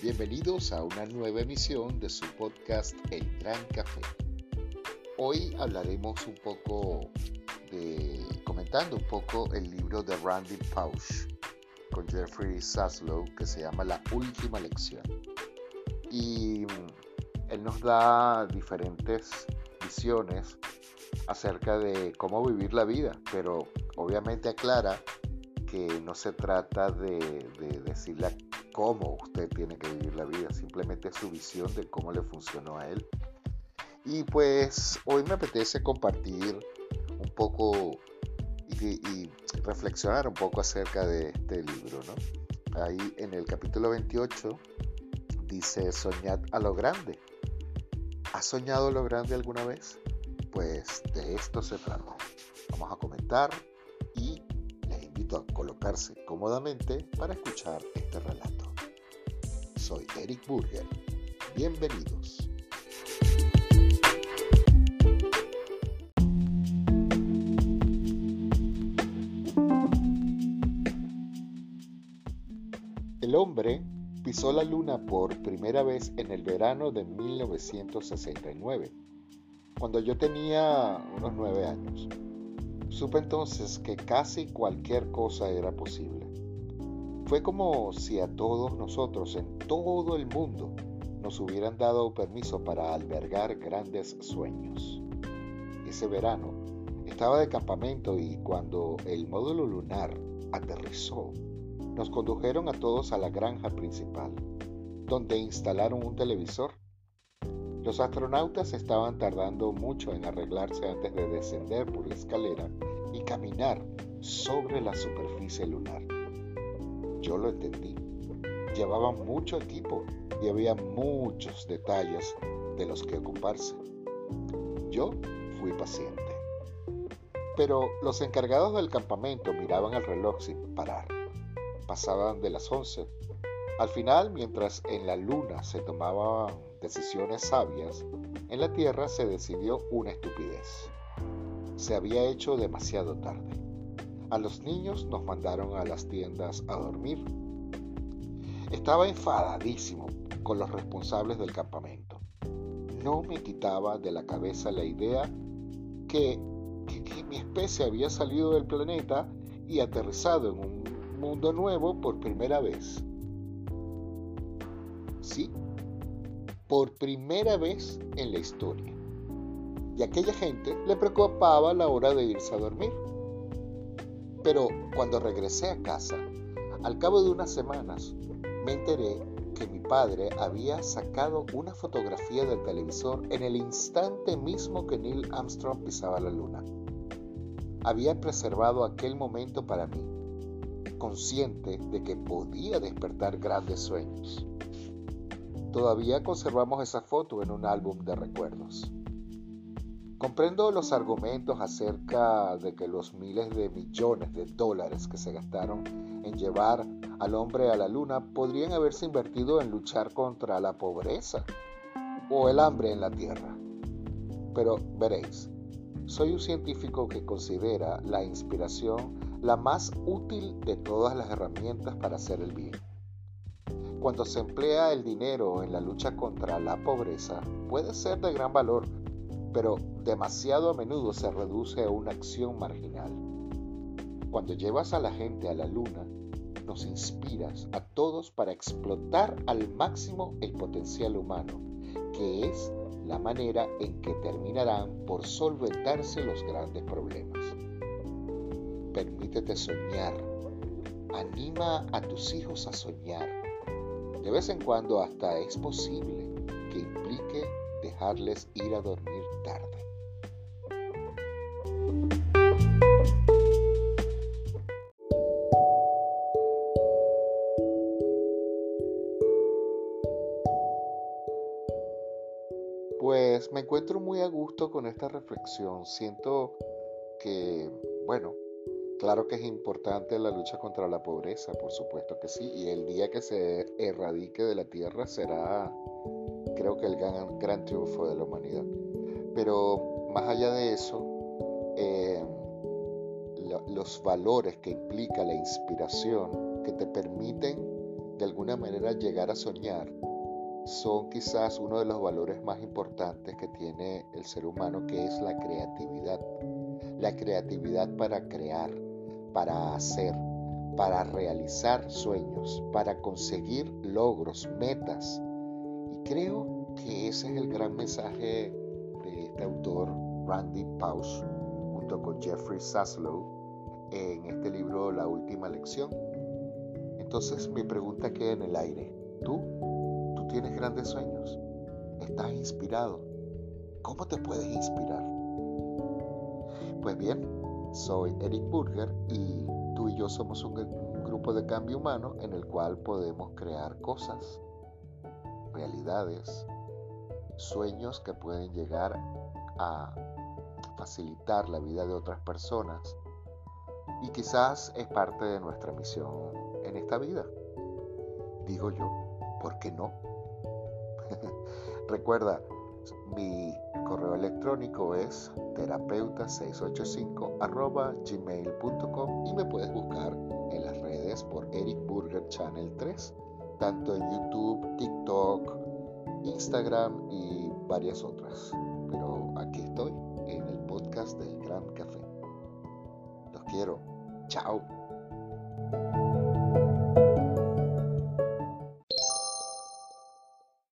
Bienvenidos a una nueva emisión de su podcast El Gran Café. Hoy hablaremos un poco de, comentando un poco el libro de Randy Pausch con Jeffrey Saslow que se llama La Última Lección. Y él nos da diferentes visiones acerca de cómo vivir la vida, pero obviamente aclara que no se trata de, decirle cómo usted tiene que vivir la vida, simplemente su visión de cómo le funcionó a él. Y pues hoy me apetece compartir un poco y, reflexionar un poco acerca de este libro. ¿no? Ahí en el capítulo 28 dice, soñad a lo grande. ¿Has soñado lo grande alguna vez? Pues de esto se trata. Vamos a comentar y les invito a colocarse cómodamente para escuchar este relato. Soy Eric Burger. Bienvenidos. El hombre pisó la luna por primera vez en el verano de 1969 cuando yo tenía unos nueve años. Supe entonces que casi cualquier cosa era posible. Fue como si a todos nosotros en todo el mundo nos hubieran dado permiso para albergar grandes sueños. Ese verano estaba de campamento y cuando el módulo lunar aterrizó, nos condujeron a todos a la granja principal, donde instalaron un televisor los astronautas estaban tardando mucho en arreglarse antes de descender por la escalera y caminar sobre la superficie lunar. Yo lo entendí. Llevaban mucho equipo y había muchos detalles de los que ocuparse. Yo fui paciente. Pero los encargados del campamento miraban el reloj sin parar. Pasaban de las 11. Al final, mientras en la luna se tomaban decisiones sabias, en la Tierra se decidió una estupidez. Se había hecho demasiado tarde. A los niños nos mandaron a las tiendas a dormir. Estaba enfadadísimo con los responsables del campamento. No me quitaba de la cabeza la idea que, que mi especie había salido del planeta y aterrizado en un mundo nuevo por primera vez. Sí, por primera vez en la historia. Y a aquella gente le preocupaba la hora de irse a dormir. Pero cuando regresé a casa, al cabo de unas semanas, me enteré que mi padre había sacado una fotografía del televisor en el instante mismo que Neil Armstrong pisaba la luna. Había preservado aquel momento para mí, consciente de que podía despertar grandes sueños. Todavía conservamos esa foto en un álbum de recuerdos. Comprendo los argumentos acerca de que los miles de millones de dólares que se gastaron en llevar al hombre a la luna podrían haberse invertido en luchar contra la pobreza o el hambre en la Tierra. Pero veréis, soy un científico que considera la inspiración la más útil de todas las herramientas para hacer el bien. Cuando se emplea el dinero en la lucha contra la pobreza, puede ser de gran valor, pero demasiado a menudo se reduce a una acción marginal. Cuando llevas a la gente a la luna, nos inspiras a todos para explotar al máximo el potencial humano, que es la manera en que terminarán por solventarse los grandes problemas. Permítete soñar. Anima a tus hijos a soñar de vez en cuando hasta es posible que implique dejarles ir a dormir tarde. Pues me encuentro muy a gusto con esta reflexión. Siento que, bueno, Claro que es importante la lucha contra la pobreza, por supuesto que sí, y el día que se erradique de la tierra será, creo que el gran, triunfo de la humanidad. Pero más allá de eso, eh, los valores que implica la inspiración que te permiten de alguna manera llegar a soñar son quizás uno de los valores más importantes que tiene el ser humano, que es la creatividad. La creatividad para crear, para hacer, para realizar sueños, para conseguir logros, metas. Y creo que ese es el gran mensaje este autor, Randy Pausch, junto con Jeffrey Saslow, en este libro La Última Lección. Entonces mi pregunta queda en el aire. ¿Tú? tienes grandes sueños, estás inspirado. ¿Cómo te puedes inspirar? Pues bien, soy Eric Burger y tú y yo somos un, grupo de cambio humano en el cual podemos crear cosas, realidades, sueños que pueden llegar a facilitar la vida de otras personas y quizás es parte de nuestra misión en esta vida. Digo yo, ¿por qué no? Recuerda, mi correo electrónico es terapeuta685 gmail.com y me puedes buscar en las redes por Eric Burger Channel 3, tanto en YouTube, TikTok, Instagram y varias otras. Pero aquí estoy en el podcast del Gran Café. Los quiero. Chao.